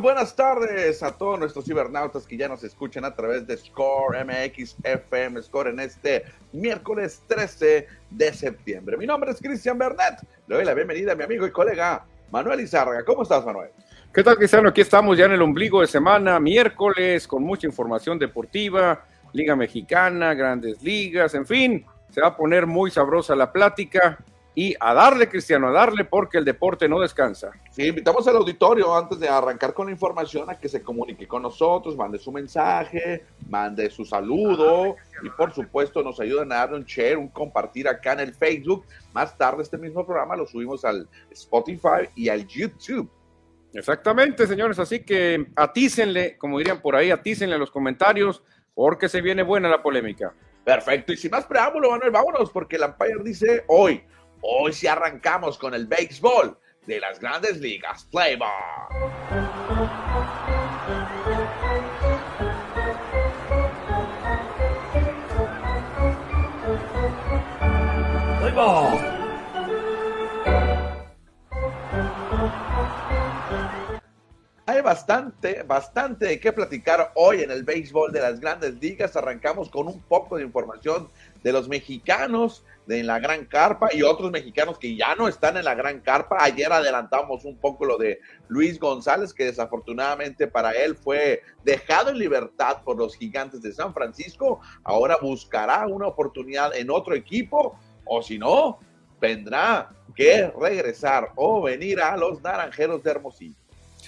Buenas tardes a todos nuestros cibernautas que ya nos escuchan a través de Score MX FM Score en este miércoles 13 de septiembre. Mi nombre es Cristian Bernet, le doy la bienvenida a mi amigo y colega Manuel Izárraga. ¿Cómo estás, Manuel? ¿Qué tal, Cristiano? Aquí estamos ya en el ombligo de semana, miércoles, con mucha información deportiva, Liga Mexicana, grandes ligas, en fin, se va a poner muy sabrosa la plática y a darle, Cristiano, a darle porque el deporte no descansa. Sí, invitamos al auditorio antes de arrancar con la información a que se comunique con nosotros, mande su mensaje, mande su saludo y por supuesto nos ayuden a darle un share, un compartir acá en el Facebook. Más tarde este mismo programa lo subimos al Spotify y al YouTube. Exactamente, señores, así que atícenle, como dirían por ahí, atícenle a los comentarios porque se viene buena la polémica. Perfecto, y sin más preámbulo, Manuel, vámonos porque el Empire dice hoy Hoy sí arrancamos con el béisbol de las grandes ligas. Play Bastante, bastante de qué platicar hoy en el béisbol de las grandes ligas. Arrancamos con un poco de información de los mexicanos de la Gran Carpa y otros mexicanos que ya no están en la Gran Carpa. Ayer adelantamos un poco lo de Luis González, que desafortunadamente para él fue dejado en libertad por los gigantes de San Francisco. Ahora buscará una oportunidad en otro equipo o si no, tendrá que regresar o venir a los Naranjeros de Hermosillo.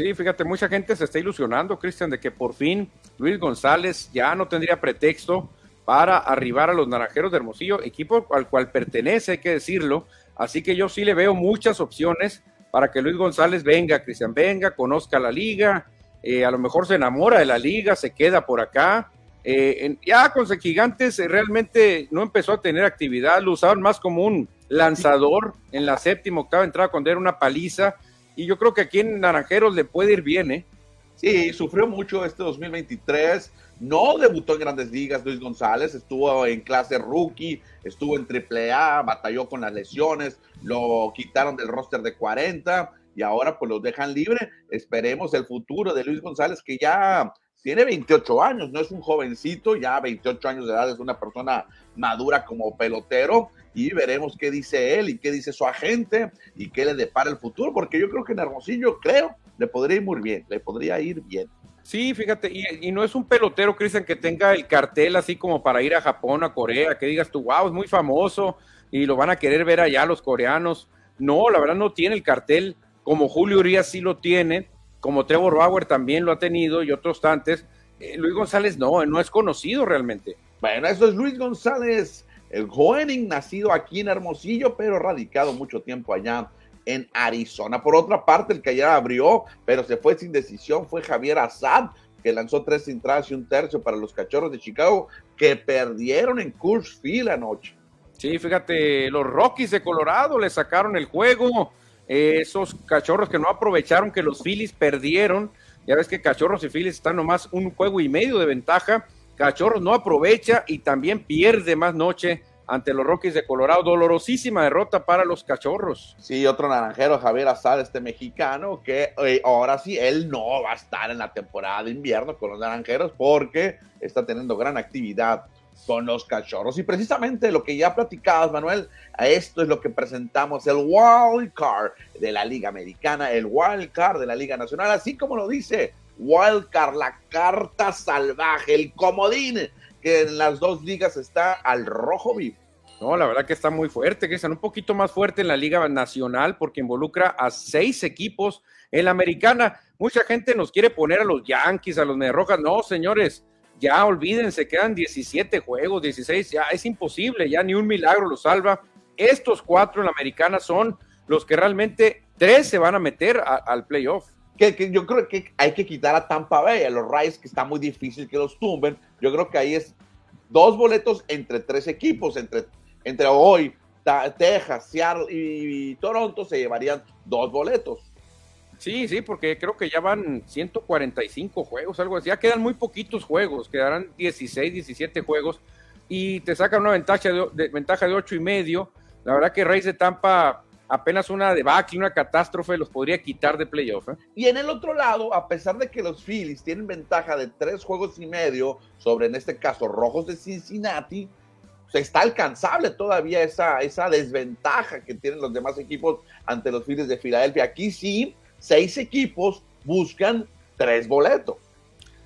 Sí, fíjate, mucha gente se está ilusionando, Cristian, de que por fin Luis González ya no tendría pretexto para arribar a los Naranjeros de Hermosillo, equipo al cual pertenece, hay que decirlo. Así que yo sí le veo muchas opciones para que Luis González venga, Cristian venga, conozca la liga, eh, a lo mejor se enamora de la liga, se queda por acá. Eh, ya con Gigantes eh, realmente no empezó a tener actividad, lo usaban más como un lanzador en la séptima, octava entrada cuando era una paliza. Y yo creo que aquí en Naranjeros le puede ir bien, ¿eh? Sí, sufrió mucho este 2023 no debutó en grandes ligas Luis González, estuvo en clase rookie, estuvo en AAA, batalló con las lesiones, lo quitaron del roster de 40 y ahora pues lo dejan libre. Esperemos el futuro de Luis González que ya tiene 28 años, no es un jovencito, ya 28 años de edad, es una persona madura como pelotero y veremos qué dice él y qué dice su agente y qué le depara el futuro, porque yo creo que en Hermosillo, creo, le podría ir muy bien, le podría ir bien. Sí, fíjate, y, no es un pelotero, Cristian, que tenga el cartel así como para ir a Japón, a Corea, que digas tú, wow, es muy famoso y lo van a querer ver allá los coreanos. No, la verdad no tiene el cartel como Julio Urias sí lo tiene, como Trevor Bauer también lo ha tenido y otros tantos. Eh, Luis González no, no es conocido realmente. Bueno, eso es Luis González, el joven nacido aquí en Hermosillo, pero radicado mucho tiempo allá en Arizona. Por otra parte, el que ayer abrió, pero se fue sin decisión, fue Javier Assad, que lanzó tres entradas y un tercio para los cachorros de Chicago, que perdieron en Coors Field anoche. Sí, fíjate, los Rockies de Colorado le sacaron el juego. Esos cachorros que no aprovecharon que los Phillies perdieron. Ya ves que cachorros y Phillies están nomás un juego y medio de ventaja. Cachorros no aprovecha y también pierde más noche ante los Rockies de Colorado. Dolorosísima derrota para los cachorros. Sí, otro naranjero, Javier Azar, este mexicano, que eh, ahora sí, él no va a estar en la temporada de invierno con los naranjeros porque está teniendo gran actividad con los cachorros. Y precisamente lo que ya platicabas, Manuel, esto es lo que presentamos, el wild card de la Liga Americana, el wild card de la Liga Nacional, así como lo dice wild card, la carta salvaje, el comodín que en las dos ligas está al rojo vivo. No, la verdad que está muy fuerte, que están un poquito más fuerte en la Liga Nacional porque involucra a seis equipos en la americana. Mucha gente nos quiere poner a los Yankees, a los Rojas. No, señores, ya olvídense, quedan 17 juegos, 16, ya es imposible, ya ni un milagro lo salva. Estos cuatro en la americana son los que realmente tres se van a meter al playoff que, yo creo que hay que quitar a Tampa Bay, a los Rays, que está muy difícil que los tumben. Yo creo que ahí es dos boletos entre tres equipos, entre, entre hoy, Texas, Seattle y, Toronto se llevarían dos boletos. Sí, sí, porque creo que ya van 145 juegos, algo así. Ya quedan muy poquitos juegos, quedarán 16, 17 juegos y te sacan una ventaja de, ventaja de 8 y medio. La verdad que Rays de Tampa apenas una debacle, una catástrofe los podría quitar de playoff. ¿eh? Y en el otro lado, a pesar de que los Phillies tienen ventaja de tres juegos y medio sobre, en este caso, Rojos de Cincinnati, pues, está alcanzable todavía esa, esa desventaja que tienen los demás equipos ante los Phillies de Filadelfia. Aquí sí, seis equipos buscan tres boletos.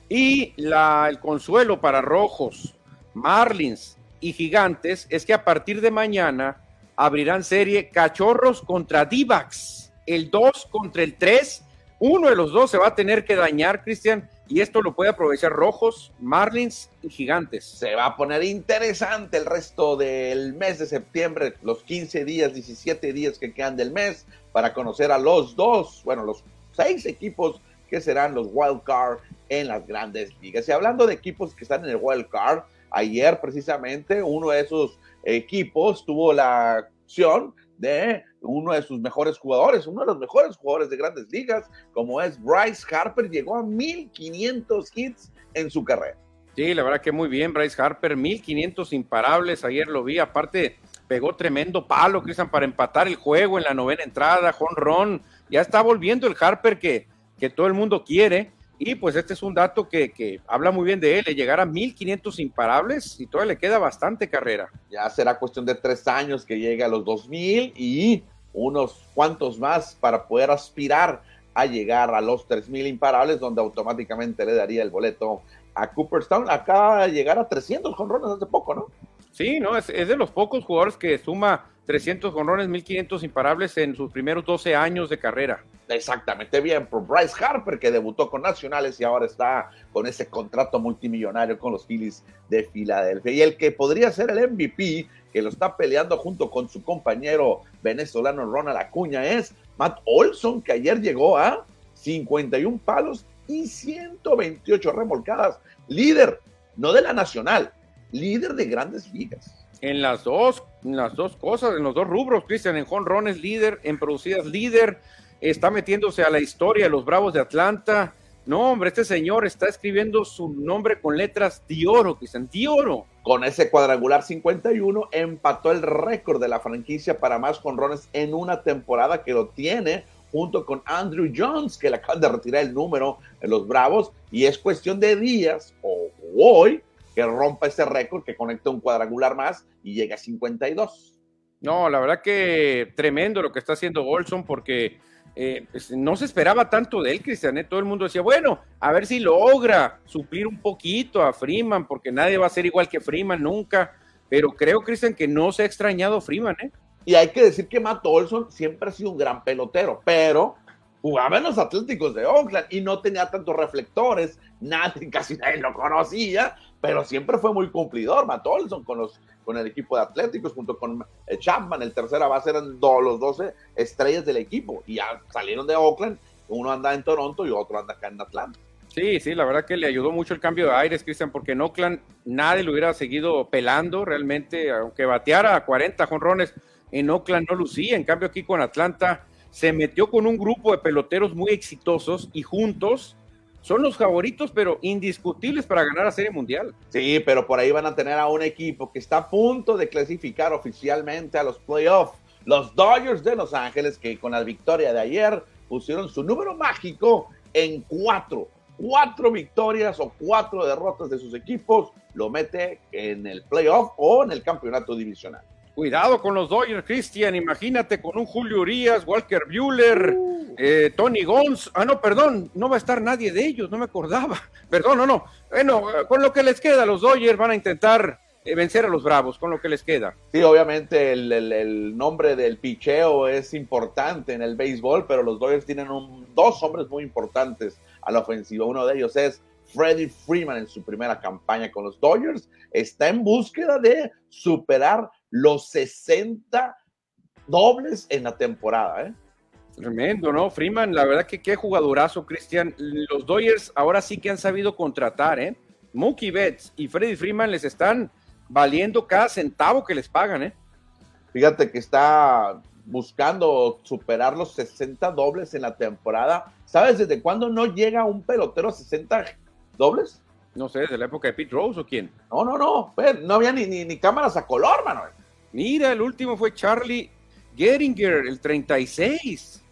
Y el consuelo para Rojos, Marlins y Gigantes es que a partir de mañana abrirán serie Cachorros contra Divax, el 2 contra el 3. Uno de los dos se va a tener que dañar, Cristian, y esto lo puede aprovechar Rojos, Marlins y Gigantes. Se va a poner interesante el resto del mes de septiembre, los 15 días, 17 días que quedan del mes, para conocer a los dos, bueno, los seis equipos que serán los wild card en las grandes ligas. Y hablando de equipos que están en el wild card, ayer precisamente uno de esos equipos tuvo la acción de uno de sus mejores jugadores, uno de los mejores jugadores de grandes ligas, como es Bryce Harper, llegó a 1500 hits en su carrera. Sí, la verdad que muy bien, Bryce Harper, 1500 imparables, ayer lo vi, aparte pegó tremendo palo, Cristian, para empatar el juego en la novena entrada, Ron, ya está volviendo el Harper que, que todo el mundo quiere, y pues este es un dato que, habla muy bien de él, llegar a 1500 imparables y todavía le queda bastante carrera. Ya será cuestión de tres años que llegue a los 2000 y unos cuantos más para poder aspirar a llegar a los 3000 imparables, donde automáticamente le daría el boleto a Cooperstown. Acaba de llegar a 300 jonrones hace poco, ¿no? Sí, no, es, es de los pocos jugadores que suma 300 jonrones, 1500 imparables en sus primeros 12 años de carrera. Exactamente bien por Bryce Harper, que debutó con Nacionales y ahora está con ese contrato multimillonario con los Phillies de Filadelfia. Y el que podría ser el MVP, que lo está peleando junto con su compañero venezolano Ronald Acuña, es Matt Olson, que ayer llegó a 51 palos y 128 remolcadas. Líder, no de la Nacional, líder de grandes ligas. En las dos, las dos cosas, en los dos rubros, Cristian, en jonrones líder, en producidas líder, está metiéndose a la historia de los Bravos de Atlanta. No, hombre, este señor está escribiendo su nombre con letras de oro, Cristian, de oro. Con ese cuadrangular 51 empató el récord de la franquicia para más jonrones en una temporada que lo tiene junto con Andrew Jones, que le acaban de retirar el número en los Bravos, y es cuestión de días o hoy que rompa ese récord, que conecte un cuadrangular más y llegue a 52. No, la verdad que tremendo lo que está haciendo Olson porque eh, pues, no se esperaba tanto de él, Cristian. ¿eh? Todo el mundo decía, bueno, a ver si logra suplir un poquito a Freeman, porque nadie va a ser igual que Freeman nunca. Pero creo, Cristian, que no se ha extrañado Freeman. ¿eh? Y hay que decir que Matt Olson siempre ha sido un gran pelotero, pero jugaba en los Atléticos de Oakland y no tenía tantos reflectores, nadie, casi nadie lo conocía, pero siempre fue muy cumplidor. Matt Olson con, los, con el equipo de Atléticos, junto con eh, Chapman, el tercera base, eran los 12 estrellas del equipo y ya salieron de Oakland. Uno anda en Toronto y otro anda acá en Atlanta. Sí, sí, la verdad que le ayudó mucho el cambio de aires, Cristian, porque en Oakland nadie lo hubiera seguido pelando realmente, aunque bateara a 40 jonrones, en Oakland no lucía. En cambio, aquí con Atlanta se metió con un grupo de peloteros muy exitosos y juntos son los favoritos, pero indiscutibles para ganar la Serie Mundial. Sí, pero por ahí van a tener a un equipo que está a punto de clasificar oficialmente a los playoffs. Los Dodgers de Los Ángeles, que con la victoria de ayer pusieron su número mágico en cuatro. Cuatro victorias o cuatro derrotas de sus equipos lo mete en el playoff o en el campeonato divisional. Cuidado con los Dodgers, Cristian. Imagínate con un Julio Urias, Walker Bueller, eh, Tony Gons. Ah, no, perdón, no va a estar nadie de ellos, no me acordaba. Perdón, no, no. Bueno, con lo que les queda, los Dodgers van a intentar eh, vencer a los Bravos, con lo que les queda. Sí, obviamente el, nombre del picheo es importante en el béisbol, pero los Dodgers tienen dos hombres muy importantes a la ofensiva. Uno de ellos es Freddie Freeman en su primera campaña con los Dodgers. Está en búsqueda de superar los 60 dobles en la temporada. ¿eh? Tremendo, ¿no? Freeman, la verdad que qué jugadorazo, Cristian. Los Dodgers ahora sí que han sabido contratar, ¿eh? Mookie Betts y Freddie Freeman les están valiendo cada centavo que les pagan, ¿eh? Fíjate que está buscando superar los 60 dobles en la temporada. ¿Sabes desde cuándo no llega un pelotero a 60 dobles? No sé, ¿desde la época de Pete Rose o quién? No, no, no. Pues, no había ni, ni, cámaras a color, Manuel. Mira, el último fue Charlie Geringer, el 36.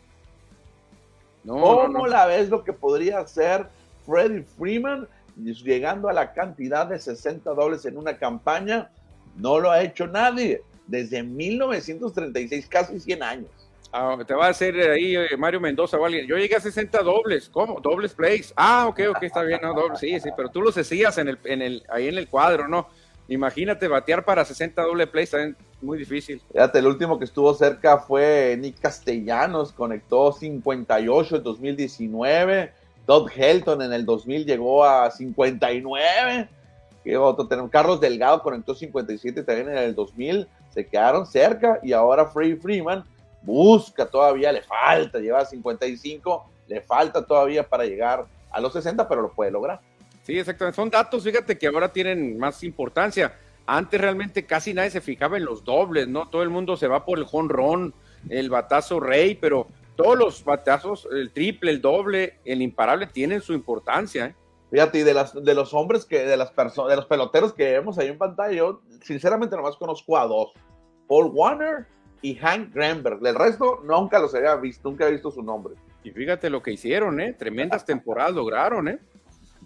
No, ¿Cómo la ves lo que podría hacer Freddie Freeman llegando a la cantidad de 60 dobles en una campaña? No lo ha hecho nadie desde 1936, casi 100 años. Ah, te va a hacer ahí eh, Mario Mendoza o alguien. Yo llegué a 60 dobles. ¿Cómo? Dobles plays. Ah, ok, ok, está bien. No, sí, sí, pero tú los hacías en el, en el, ahí en el cuadro, ¿no? Imagínate batear para 60 doble plays, también muy difícil. Fíjate, el último que estuvo cerca fue Nick Castellanos, conectó 58 en 2019. Todd Helton en el 2000 llegó a 59. ¿Qué otro? Carlos Delgado conectó 57 también en el 2000. Se quedaron cerca y ahora Free Freeman busca todavía, le falta, lleva 55, le falta todavía para llegar a los 60, pero lo puede lograr. Sí, exactamente. Son datos, fíjate que ahora tienen más importancia. Antes realmente casi nadie se fijaba en los dobles, ¿no? Todo el mundo se va por el jonrón, el batazo rey, pero todos los batazos, el triple, el doble, el imparable, tienen su importancia. ¿eh? Fíjate, y de, las, de los hombres que, de las personas, de los peloteros que vemos ahí en pantalla, yo sinceramente nomás conozco a dos. Paul Warner y Hank Granberg. Del resto, nunca los había visto, nunca he visto su nombre. Y fíjate lo que hicieron, ¿eh? Tremendas temporadas lograron, ¿eh?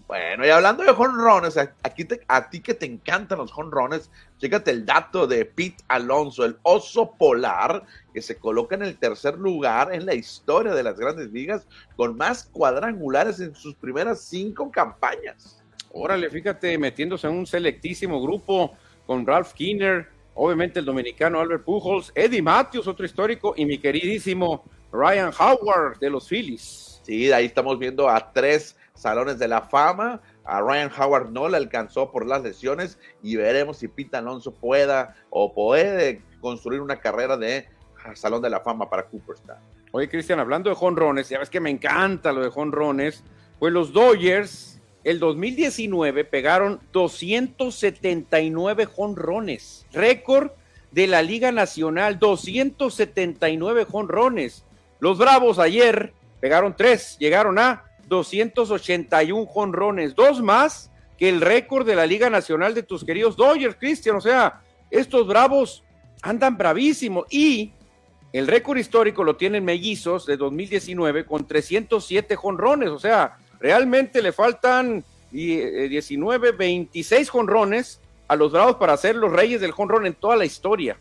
Bueno, y hablando de jonrones, aquí a ti que te encantan los jonrones, chécate el dato de Pete Alonso, el oso polar, que se coloca en el tercer lugar en la historia de las grandes ligas, con más cuadrangulares en sus primeras cinco campañas. Órale, fíjate, metiéndose en un selectísimo grupo con Ralph Kinner, obviamente el dominicano Albert Pujols, Eddie Matthews, otro histórico, y mi queridísimo Ryan Howard de los Phillies. Sí, ahí estamos viendo a tres salones de la fama. A Ryan Howard no le alcanzó por las lesiones y veremos si Pete Alonso pueda o puede construir una carrera de Salón de la Fama para Cooperstown. Oye, Cristian, hablando de jonrones, ya ves que me encanta lo de jonrones, pues los Dodgers el 2019 pegaron 279 jonrones, récord de la Liga Nacional, 279 jonrones. Los Bravos ayer pegaron tres, llegaron a 281 jonrones, dos más que el récord de la Liga Nacional de tus queridos Dodgers, Cristian. O sea, estos bravos andan bravísimos y el récord histórico lo tienen mellizos de 2019 con 307 jonrones. O sea, realmente le faltan 19, 26 eh, jonrones a los bravos para ser los reyes del jonrón en toda la historia.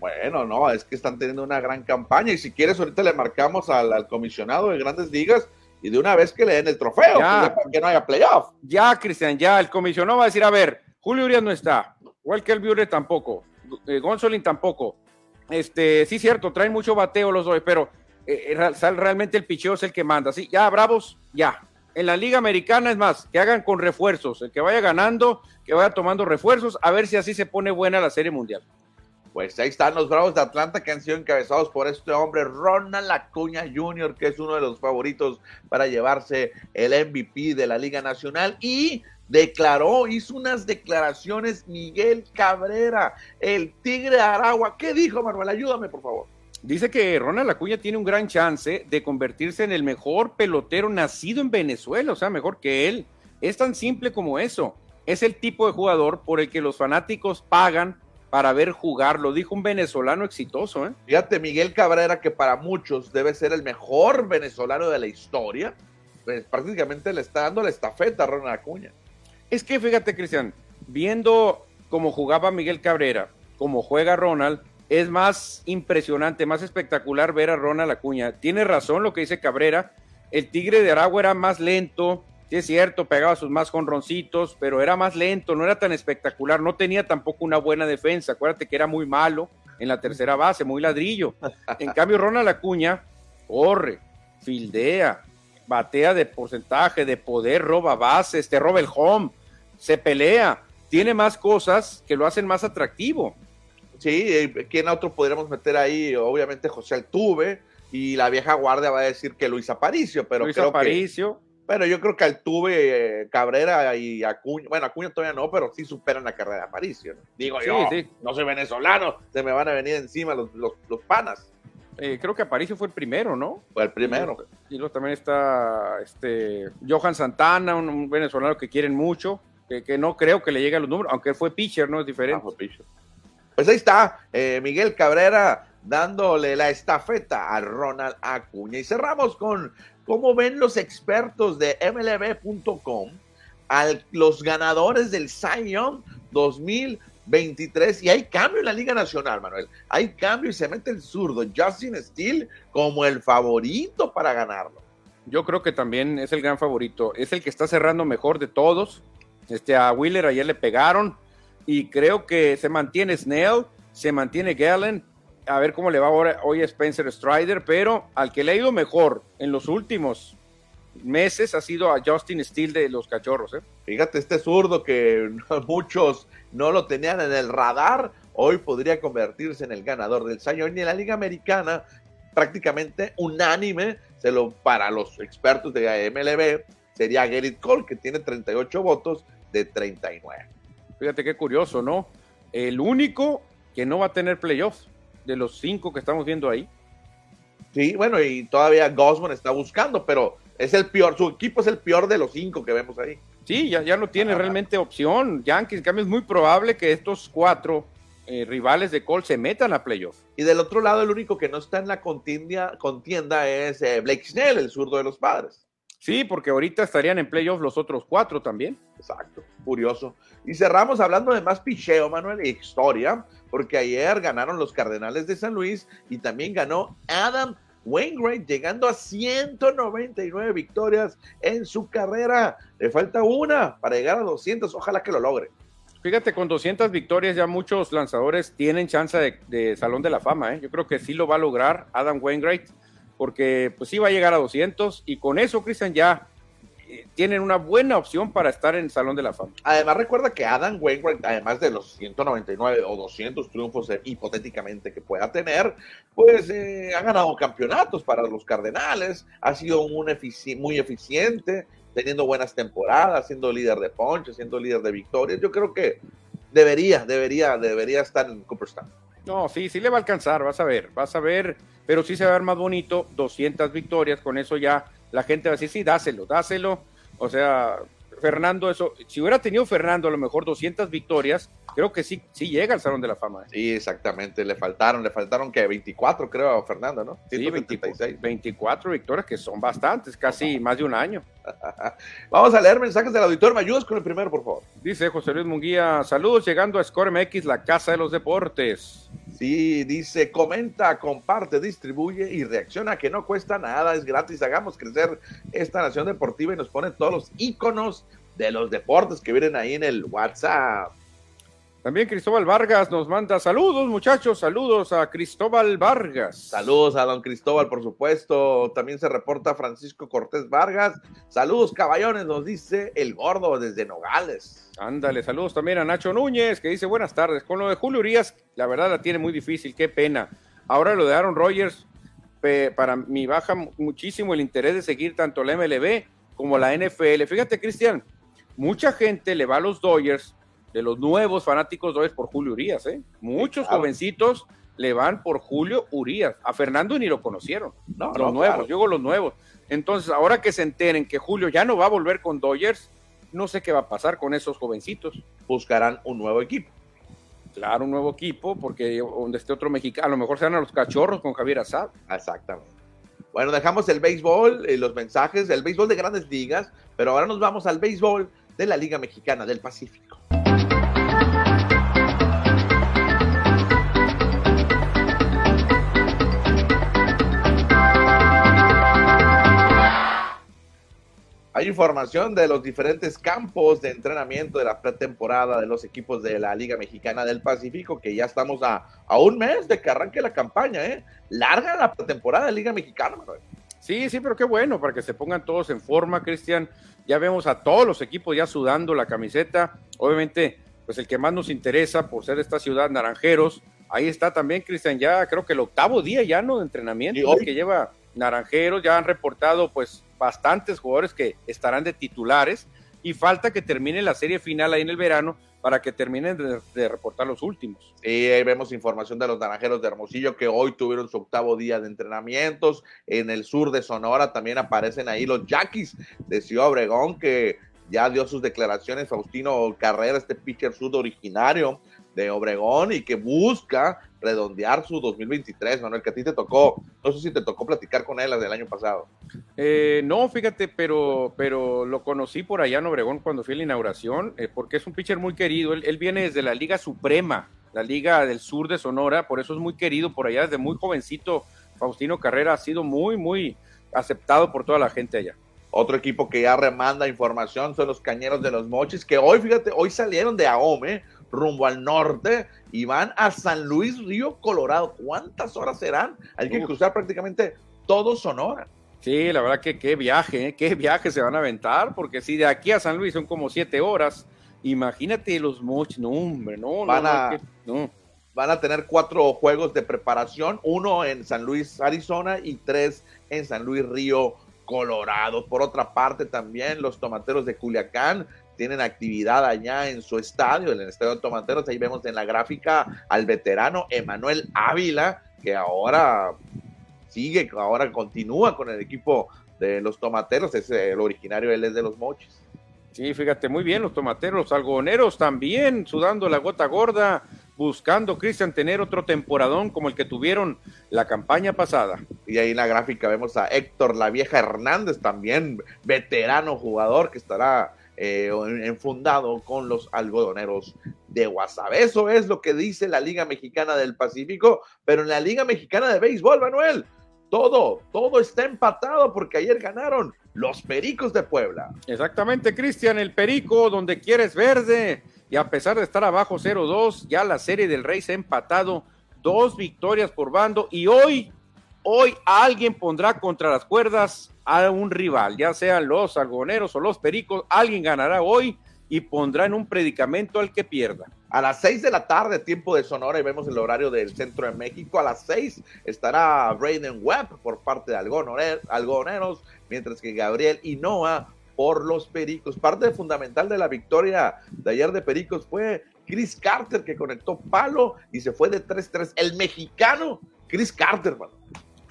Bueno, no, es que están teniendo una gran campaña y si quieres ahorita le marcamos al, al comisionado de grandes ligas y de una vez que le den el trofeo, ya, pues, que no haya playoff. Ya, Cristian, ya, el comisionado va a decir, a ver, Julio Urias no está, Walker Buehler tampoco, eh, Gonzolin tampoco. Este, sí, cierto, traen mucho bateo los dos, pero eh, eh realmente el picheo es el que manda. Sí, ya, bravos, ya. En la Liga Americana es más, que hagan con refuerzos, el que vaya ganando, que vaya tomando refuerzos, a ver si así se pone buena la Serie Mundial. Pues ahí están los Bravos de Atlanta que han sido encabezados por este hombre, Ronald Acuña Jr., que es uno de los favoritos para llevarse el MVP de la Liga Nacional y declaró, hizo unas declaraciones Miguel Cabrera, el Tigre de Aragua. ¿Qué dijo, Manuel? Ayúdame, por favor. Dice que Ronald Acuña tiene un gran chance de convertirse en el mejor pelotero nacido en Venezuela, o sea, mejor que él. Es tan simple como eso. Es el tipo de jugador por el que los fanáticos pagan para ver jugar, lo dijo un venezolano exitoso. ¿eh? Fíjate, Miguel Cabrera, que para muchos debe ser el mejor venezolano de la historia, pues prácticamente le está dando la estafeta a Ronald Acuña. Es que fíjate, Cristian, viendo cómo jugaba Miguel Cabrera, cómo juega Ronald, es más impresionante, más espectacular ver a Ronald Acuña. Tiene razón lo que dice Cabrera, el Tigre de Aragua era más lento, Sí, es cierto, pegaba sus más jonroncitos, pero era más lento, no era tan espectacular, no tenía tampoco una buena defensa. Acuérdate que era muy malo en la tercera base, muy ladrillo. En cambio, Ronald Acuña corre, fildea, batea de porcentaje, de poder, roba bases, te roba el home, se pelea, tiene más cosas que lo hacen más atractivo. Sí, eh, ¿quién otro podríamos meter ahí? Obviamente José Altuve y la vieja guardia va a decir que Luis Aparicio, pero Luis Aparicio. Bueno, yo creo que Altuve, eh, Cabrera y Acuña, bueno, Acuña todavía no, pero sí superan la carrera de Aparicio. Digo yo, no soy venezolano, se me van a venir encima los, los, panas. Eh, creo que Aparicio fue el primero, ¿no? Fue el primero. Y luego también está este Johan Santana, un, venezolano que quieren mucho, que, no creo que le llegue a los números, aunque fue pitcher, ¿no? Es diferente. Ah, pues ahí está, eh, Miguel Cabrera dándole la estafeta a Ronald Acuña. Y cerramos con cómo ven los expertos de MLB.com a los ganadores del Cy 2023. Y hay cambio en la Liga Nacional, Manuel. Hay cambio y se mete el zurdo Justin Steele como el favorito para ganarlo. Yo creo que también es el gran favorito. Es el que está cerrando mejor de todos. Este, a Wheeler ayer le pegaron y creo que se mantiene Snell, se mantiene Gallen. A ver cómo le va ahora hoy a Spencer Strider, pero al que le ha ido mejor en los últimos meses ha sido a Justin Steele de los Cachorros. ¿eh? Fíjate, este zurdo que muchos no lo tenían en el radar, hoy podría convertirse en el ganador del Sayón y en la Liga Americana prácticamente unánime se lo, para los expertos de MLB sería Gerrit Cole, que tiene 38 votos de 39. Fíjate qué curioso, ¿no? El único que no va a tener playoffs de los cinco que estamos viendo ahí. Sí, bueno, y todavía Gosman está buscando, pero es el peor, su equipo es el peor de los cinco que vemos ahí. Sí, ya, ya no tiene realmente opción. Yankees, en cambio, es muy probable que estos cuatro eh, rivales de Cole se metan a playoffs. Y del otro lado, el único que no está en la contienda, contienda es eh, Blake Snell, el zurdo de los padres. Sí, porque ahorita estarían en playoffs los otros cuatro también. Exacto, curioso. Y cerramos hablando de más picheo, Manuel, y historia, porque ayer ganaron los Cardenales de San Luis y también ganó Adam Wainwright, llegando a 199 victorias en su carrera. Le falta una para llegar a 200, ojalá que lo logre. Fíjate, con 200 victorias ya muchos lanzadores tienen chance de, Salón de la Fama. ¿eh? Yo creo que sí lo va a lograr Adam Wainwright, porque pues sí va a llegar a 200 y con eso, Cristian, ya eh, tienen una buena opción para estar en el Salón de la Fama. Además, recuerda que Adam Wainwright, además de los 199 o 200 triunfos eh, hipotéticamente que pueda tener, pues ha ganado campeonatos para los Cardenales, ha sido un muy eficiente, teniendo buenas temporadas, siendo líder de ponches, siendo líder de victorias. Yo creo que debería, debería, debería estar en Cooperstown. No, sí, sí le va a alcanzar, vas a ver, vas a ver, pero sí se va a ver más bonito, 200 victorias, con eso ya la gente va a decir, sí, dáselo, dáselo. O sea, Fernando, eso, si hubiera tenido Fernando a lo mejor 200 victorias, creo que sí, sí llega al Salón de la Fama. ¿eh? Sí, exactamente, le faltaron, le faltaron que 24 creo a Fernando, ¿no? Sí, 24 victorias que son bastantes, casi más de un año. Vamos a leer mensajes del auditor, ¿me ayudas con el primero, por favor? Dice José Luis Munguía, saludos llegando a Score MX, la casa de los deportes. Sí, dice, comenta, comparte, distribuye y reacciona que no cuesta nada, es gratis, hagamos crecer esta nación deportiva y nos pone todos los iconos de los deportes que vienen ahí en el WhatsApp. También Cristóbal Vargas nos manda saludos, muchachos, saludos a Cristóbal Vargas. Saludos a don Cristóbal, por supuesto. También se reporta Francisco Cortés Vargas. Saludos, caballones, nos dice el gordo desde Nogales. Ándale, saludos también a Nacho Núñez, que dice buenas tardes. Con lo de Julio Urias, la verdad la tiene muy difícil, qué pena. Ahora lo de Aaron Rodgers, para mí baja muchísimo el interés de seguir tanto la MLB como la NFL. Fíjate, Cristian, mucha gente le va a los Dodgers de los nuevos fanáticos Dodgers por Julio Urias, ¿eh? Muchos jovencitos le van por Julio Urias. A Fernando ni lo conocieron. No, los nuevos, yo digo los nuevos. Entonces, ahora que se enteren que Julio ya no va a volver con Dodgers, no sé qué va a pasar con esos jovencitos. Buscarán un nuevo equipo. Claro, un nuevo equipo, porque donde esté otro mexicano, a lo mejor se van a los cachorros con Javier Azad. Exactamente. Bueno, dejamos el béisbol, y eh, los mensajes, el béisbol de grandes ligas, pero ahora nos vamos al béisbol de la Liga Mexicana del Pacífico. Hay información de los diferentes campos de entrenamiento de la pretemporada de los equipos de la Liga Mexicana del Pacífico, que ya estamos a, a un mes de que arranque la campaña, ¿eh? Larga la pretemporada de Liga Mexicana. Sí, sí, pero qué bueno, para que se pongan todos en forma, Cristian. Ya vemos a todos los equipos ya sudando la camiseta. Obviamente, pues el que más nos interesa por ser esta ciudad, Naranjeros. Ahí está también, Cristian, ya creo que el octavo día ya, ¿no? De entrenamiento que lleva Naranjeros. Ya han reportado, pues, bastantes jugadores que estarán de titulares y falta que termine la serie final ahí en el verano para que terminen de, reportar los últimos. Y ahí vemos información de los naranjeros de Hermosillo que hoy tuvieron su octavo día de entrenamientos. En el sur de Sonora también aparecen ahí los Yaquis de Ciudad Obregón que ya dio sus declaraciones. Faustino Carrera, este pitcher sud originario de Obregón y que busca redondear su 2023, Manuel, que a ti te tocó, no sé si te tocó platicar con él del año pasado. Eh, no, fíjate, pero, pero lo conocí por allá en Obregón cuando fui a la inauguración, eh, porque es un pitcher muy querido, él, él, viene desde la Liga Suprema, la Liga del Sur de Sonora, por eso es muy querido por allá, desde muy jovencito, Faustino Carrera ha sido muy, muy aceptado por toda la gente allá. Otro equipo que ya remanda información son los Cañeros de los Mochis, que hoy, fíjate, hoy salieron de AOME rumbo al norte y van a San Luis Río Colorado. ¿Cuántas horas serán? Hay que cruzar prácticamente todo Sonora. Sí, la verdad que qué viaje, ¿eh? qué viaje se van a aventar, porque si de aquí a San Luis son como siete horas, imagínate los mochis, no hombre, no, van no, a, no. Van a tener cuatro juegos de preparación, uno en San Luis, Arizona y tres en San Luis Río Colorado. Por otra parte, también los tomateros de Culiacán tienen actividad allá en su estadio, en el estadio de Tomateros. Ahí vemos en la gráfica al veterano Emanuel Ávila, que ahora sigue, ahora continúa con el equipo de los Tomateros. Es el originario, él es de los Mochis. Sí, fíjate, muy bien, los tomateros, los algodoneros también, sudando la gota gorda, buscando, Cristian, tener otro temporadón como el que tuvieron la campaña pasada. Y ahí en la gráfica vemos a Héctor La Vieja Hernández, también veterano jugador que estará eh, enfundado con los algodoneros de Guasave. Eso es lo que dice la Liga Mexicana del Pacífico, pero en la Liga Mexicana de Béisbol, Manuel, todo, todo está empatado porque ayer ganaron los Pericos de Puebla. Exactamente, Cristian, el Perico, donde quieres verde. Y a pesar de estar abajo 0-2, ya la serie del Rey se ha empatado. Dos victorias por bando. Y hoy, hoy alguien pondrá contra las cuerdas a un rival, ya sean los algoneros o los pericos. Alguien ganará hoy y pondrá en un predicamento al que pierda. A las 6 de la tarde, tiempo de Sonora, y vemos el horario del centro de México. A las 6 estará Braden Webb por parte de Algoneros, mientras que Gabriel Hinoa por los Pericos. Parte fundamental de la victoria de ayer de Pericos fue Chris Carter, que conectó palo y se fue de 3-3. El mexicano Chris Carter, mano.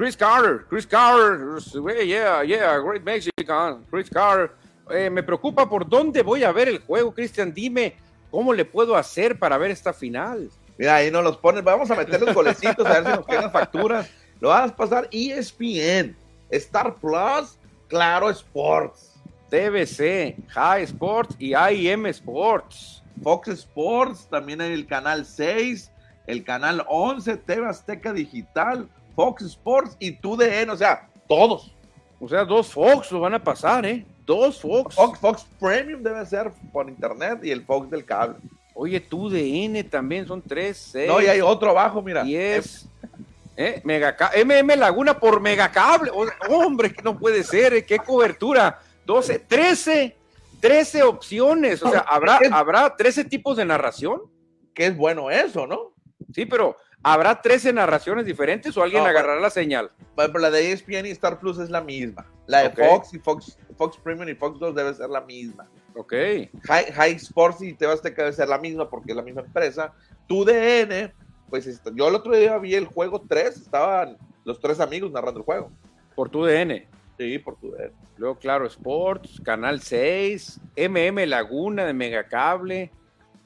Chris Carter, Chris Carter, yeah, yeah, great Mexican, Chris Carter. Eh, me preocupa por dónde voy a ver el juego, Cristian. Dime cómo le puedo hacer para ver esta final. Mira, ahí nos los pones. Vamos a meter los golecitos a ver si nos quedan facturas. Lo vas a pasar ESPN, Star Plus, Claro Sports, TVC, High Sports y IM Sports. Fox Sports, también hay el canal 6, el canal 11, TV Azteca Digital, Fox Sports y TUDN, o sea, todos. O sea, dos Fox lo van a pasar, ¿eh? Dos Fox. Fox. Fox Premium debe ser por internet y el Fox del cable. Oye, TUDN también son tres, seis. No, y hay otro abajo, mira. Diez. ¿Eh? Mega MM Laguna por Megacable. hombre, que no puede ser, ¿eh? qué cobertura. 12, 13, 13 opciones. O sea, ¿habrá, ¿habrá 13 tipos de narración? Que es bueno eso, ¿no? Sí, pero ¿Habrá 13 narraciones diferentes o alguien no, agarrará la señal? Pero la de ESPN y Star Plus es la misma. La de okay. Fox y Fox, Fox Premium y Fox 2 debe ser la misma. Ok. High, High Sports y TV Azteca debe ser la misma porque es la misma empresa. Tu DN, pues yo el otro día vi el juego 3, estaban los tres amigos narrando el juego. Por tu DN. Sí, por tu DN. Luego, claro, Sports, Canal 6, MM Laguna de Megacable.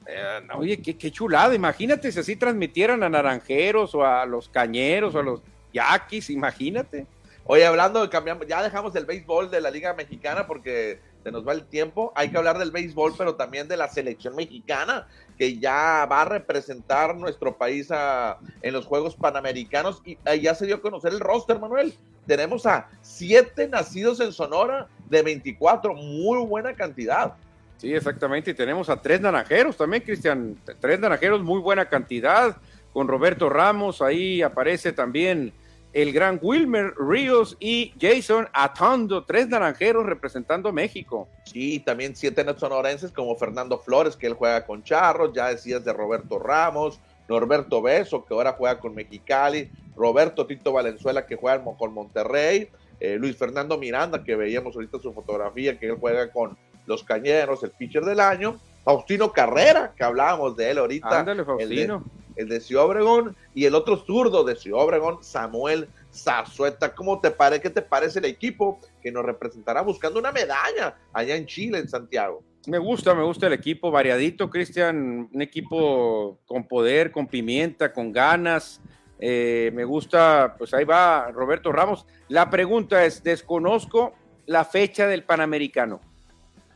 Eh, oye, qué, qué, chulada. Imagínate si así transmitieran a Naranjeros o a los Cañeros o a los Yaquis, imagínate. Oye, hablando de cambiamos, ya dejamos el béisbol de la Liga Mexicana porque se nos va el tiempo. Hay que hablar del béisbol, pero también de la selección mexicana que ya va a representar nuestro país a, en los Juegos Panamericanos y ya se dio a conocer el roster, Manuel. Tenemos a siete nacidos en Sonora de 24, muy buena cantidad. Sí, exactamente. Y tenemos a tres naranjeros también, Cristian. Tres naranjeros, muy buena cantidad. Con Roberto Ramos, ahí aparece también el gran Wilmer Ríos y Jason Atondo, tres naranjeros representando México. Sí, también siete sonorenses como Fernando Flores, que él juega con Charros, ya decías de Roberto Ramos, Norberto Beso, que ahora juega con Mexicali, Roberto Tito Valenzuela, que juega con Monterrey, eh, Luis Fernando Miranda, que veíamos ahorita su fotografía, que él juega con los Cañeros, el pitcher del año, Faustino Carrera, que hablábamos de él ahorita, Ándale, Faustino. El, de, el de Obregón, y el otro zurdo de Ciudad Obregón, Samuel Zazueta. ¿Cómo te parece, qué te parece el equipo que nos representará buscando una medalla allá en Chile, en Santiago? Me gusta, me gusta el equipo variadito, Cristian, un equipo con poder, con pimienta, con ganas. Eh, me gusta, pues ahí va Roberto Ramos. La pregunta es, desconozco la fecha del Panamericano.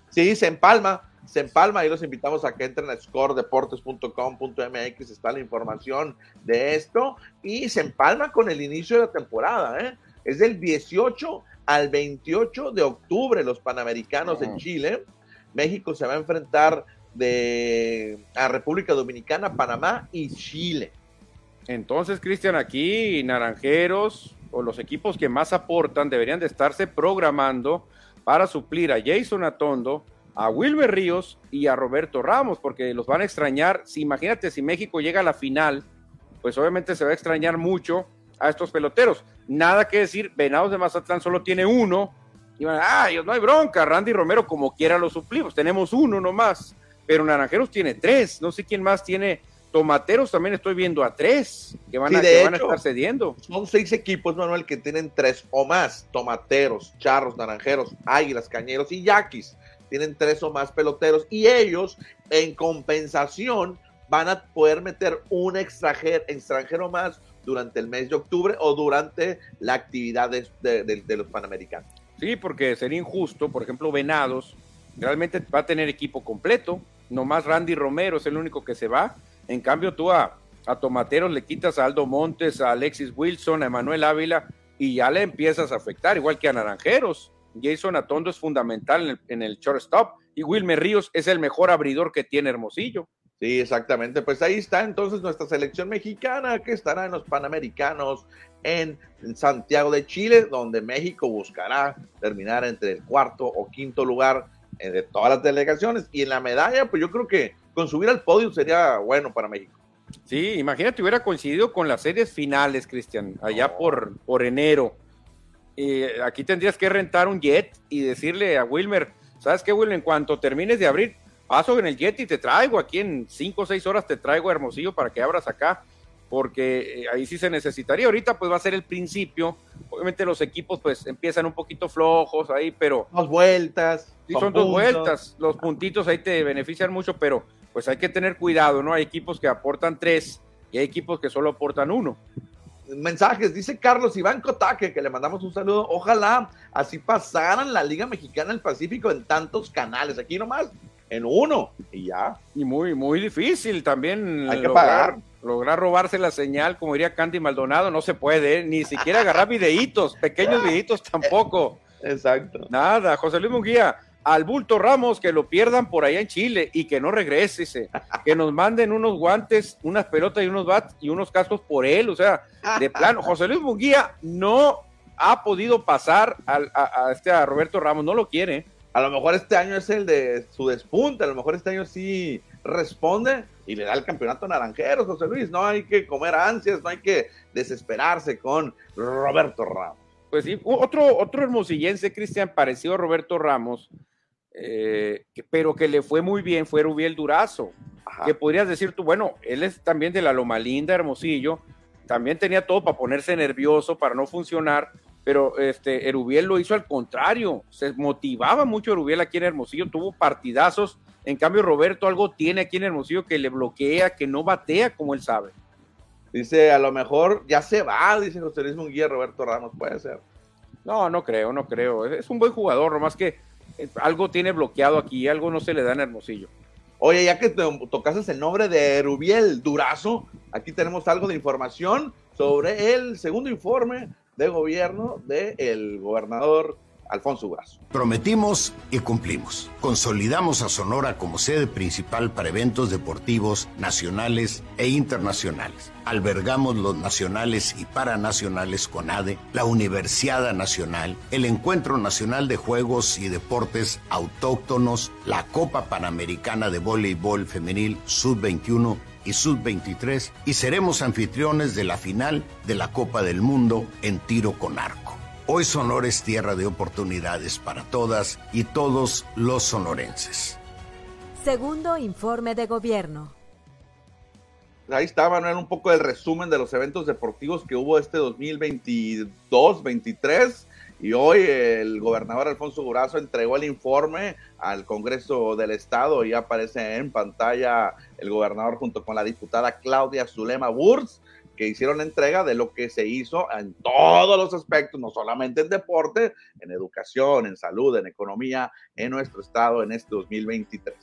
Sí, se empalma, se empalma. y los invitamos a que entren a scoredeportes.com.mx. Está la información de esto. Y se empalma con el inicio de la temporada. ¿eh? Es del 18 al 28 de octubre los Panamericanos en Chile. México se va a enfrentar de, a República Dominicana, Panamá y Chile. Entonces, Cristian, aquí Naranjeros o los equipos que más aportan deberían de estarse programando para suplir a Jason Atondo, a Wilmer Ríos y a Roberto Ramos, porque los van a extrañar. Si imagínate si México llega a la final, pues obviamente se va a extrañar mucho a estos peloteros. Nada que decir, Venados de Mazatlán solo tiene uno y van, ah, no hay bronca, Randy Romero como quiera lo suplimos, tenemos uno nomás, pero Naranjeros tiene tres, no sé quién más tiene, Tomateros también estoy viendo a tres que van, a, van a estar cediendo. Son seis equipos, Manuel, que tienen tres o más, Tomateros, Charros, Naranjeros, Águilas, Cañeros y Yaquis, tienen tres o más peloteros y ellos en compensación van a poder meter un extranjero, extranjero más durante el mes de octubre o durante la actividad de los Panamericanos. Sí, porque sería injusto, por ejemplo, Venados realmente va a tener equipo completo, nomás Randy Romero es el único que se va, en cambio tú a, a Tomateros le quitas a Aldo Montes, a Alexis Wilson, a Emanuel Ávila y ya le empiezas a afectar, igual que a Naranjeros. Jason Atondo es fundamental en el, en el shortstop y Wilmer Ríos es el mejor abridor que tiene Hermosillo. Sí, exactamente. Pues ahí está entonces nuestra selección mexicana que estará en los Panamericanos en Santiago de Chile, donde México buscará terminar entre el cuarto o quinto lugar eh, de todas las delegaciones. Y en la medalla, pues yo creo que con subir al podio sería bueno para México. Sí, imagínate, hubiera coincidido con las series finales, Cristian, allá por, por enero. aquí tendrías que rentar un jet y decirle a Wilmer, ¿sabes qué, Wilmer? En cuanto termines de abrir, paso en el jet y te traigo aquí en cinco o seis horas, te traigo a Hermosillo para que abras acá porque eh, ahí sí se necesitaría. Ahorita pues va a ser el principio. Obviamente los equipos pues empiezan un poquito flojos ahí, pero... Dos vueltas. Sí, son dos vueltas. Los puntitos ahí te benefician mucho, pero pues hay que tener cuidado, ¿no? Hay equipos que aportan tres y hay equipos que solo aportan uno. Mensajes, dice Carlos Iván Cotaque, que le mandamos un saludo. Ojalá así pasaran la Liga Mexicana del Pacífico en tantos canales. Aquí nomás, en uno, y ya. Y muy, muy difícil también. Hay que pagar lograr robarse la señal, como diría Candy Maldonado, no se puede, ¿eh? ni siquiera agarrar videitos, pequeños videitos tampoco. Exacto. Nada, José Luis Munguía, al bulto Ramos que lo pierdan por allá en Chile y que no regrese, que nos manden unos guantes, unas pelotas y unos bats y unos cascos por él, o sea, de plano, José Luis Munguía no ha podido pasar a, este a Roberto Ramos, no lo quiere. A lo mejor este año es el de su despunte, a lo mejor este año sí responde y le da el campeonato a Naranjeros, José Luis. No hay que comer ansias, no hay que desesperarse con Roberto Ramos. Pues sí, otro, otro hermosillense, Cristian, parecido a Roberto Ramos, eh, pero que le fue muy bien, fue Rubiel Durazo. Que podrías decir tú, bueno, él es también de la Loma Linda, Hermosillo, también tenía todo para ponerse nervioso, para no funcionar, pero este Erubiel lo hizo al contrario, se motivaba mucho Erubiel aquí en Hermosillo, tuvo partidazos en cambio, Roberto algo tiene aquí en Hermosillo que le bloquea, que no batea como él sabe. Dice, a lo mejor ya se va, dice José Luis Munguía, Roberto Ramos, puede ser. No, no creo, no creo. Es un buen jugador, nomás que eh, algo tiene bloqueado aquí, algo no se le da en Hermosillo. Oye, ya que tocaste el nombre de Rubiel Durazo, aquí tenemos algo de información sobre el segundo informe de gobierno del gobernador Alfonso Brazo. Prometimos y cumplimos. Consolidamos a Sonora como sede principal para eventos deportivos nacionales e internacionales. Albergamos los nacionales y paranacionales con ADE, la Universidad Nacional, el Encuentro Nacional de Juegos y Deportes Autóctonos, la Copa Panamericana de Voleibol Femenil Sub-21 y Sub-23 y seremos anfitriones de la final de la Copa del Mundo en tiro con arco. Hoy Sonora es tierra de oportunidades para todas y todos los sonorenses. Segundo informe de gobierno. Ahí está, Manuel, un poco el resumen de los eventos deportivos que hubo este 2022-23 Y hoy el gobernador Alfonso Durazo entregó el informe al Congreso del Estado y aparece en pantalla el gobernador junto con la diputada Claudia Zulema Wurz que hicieron la entrega de lo que se hizo en todos los aspectos, no solamente en deporte, en educación, en salud, en economía, en nuestro estado en este 2023.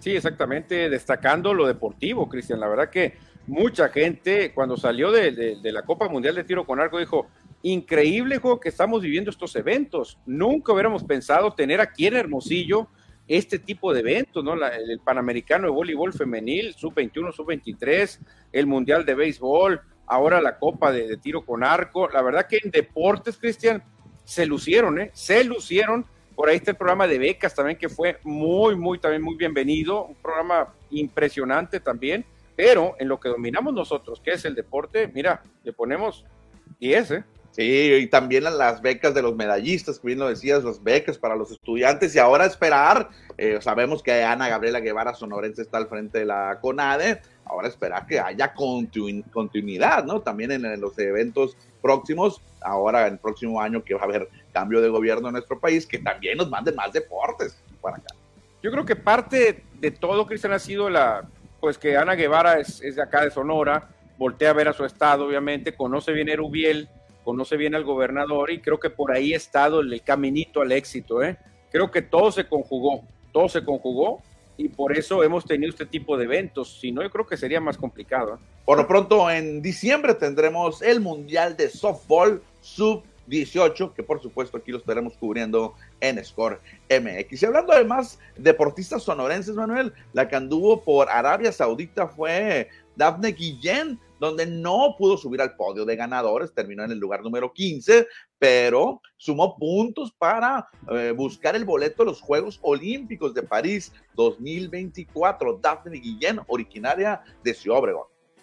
Sí, exactamente, destacando lo deportivo, Cristian. La verdad que mucha gente cuando salió de, la Copa Mundial de Tiro con Arco dijo, increíble juego que estamos viviendo estos eventos. Nunca hubiéramos pensado tener aquí en Hermosillo este tipo de eventos, ¿no? el Panamericano de Voleibol Femenil, Sub-21, Sub-23, el Mundial de Béisbol, ahora la Copa de, Tiro con Arco. La verdad que en deportes, Cristian, se lucieron, ¿eh? Se lucieron. Por ahí está el programa de becas también, que fue muy, muy, también muy bienvenido. Un programa impresionante también. Pero en lo que dominamos nosotros, que es el deporte, mira, le ponemos 10, ¿eh? Sí, y también las becas de los medallistas, que bien lo decías, las becas para los estudiantes. Y ahora esperar, eh, sabemos que Ana Gabriela Guevara Sonorense está al frente de la CONADE. Ahora esperar que haya continuidad, ¿no? También en, los eventos próximos, ahora en el próximo año que va a haber cambio de gobierno en nuestro país, que también nos manden más deportes para acá. Yo creo que parte de todo, Cristian, ha sido la, pues que Ana Guevara es, es de acá de Sonora, voltea a ver a su estado, obviamente, conoce bien Erubiel conoce bien al gobernador y creo que por ahí ha estado el caminito al éxito. ¿eh? Creo que todo se conjugó, todo se conjugó y por eso hemos tenido este tipo de eventos. Si no, yo creo que sería más complicado. ¿eh? Por lo pronto, en diciembre tendremos el Mundial de Softball Sub 18, que por supuesto aquí lo estaremos cubriendo en Score MX. Y hablando además deportistas sonorenses, Manuel, la que anduvo por Arabia Saudita fue Dafne Guillén, donde no pudo subir al podio de ganadores, terminó en el lugar número 15, pero sumó puntos para eh, buscar el boleto a los Juegos Olímpicos de París 2024. Daphne Guillén, originaria de Ciudad.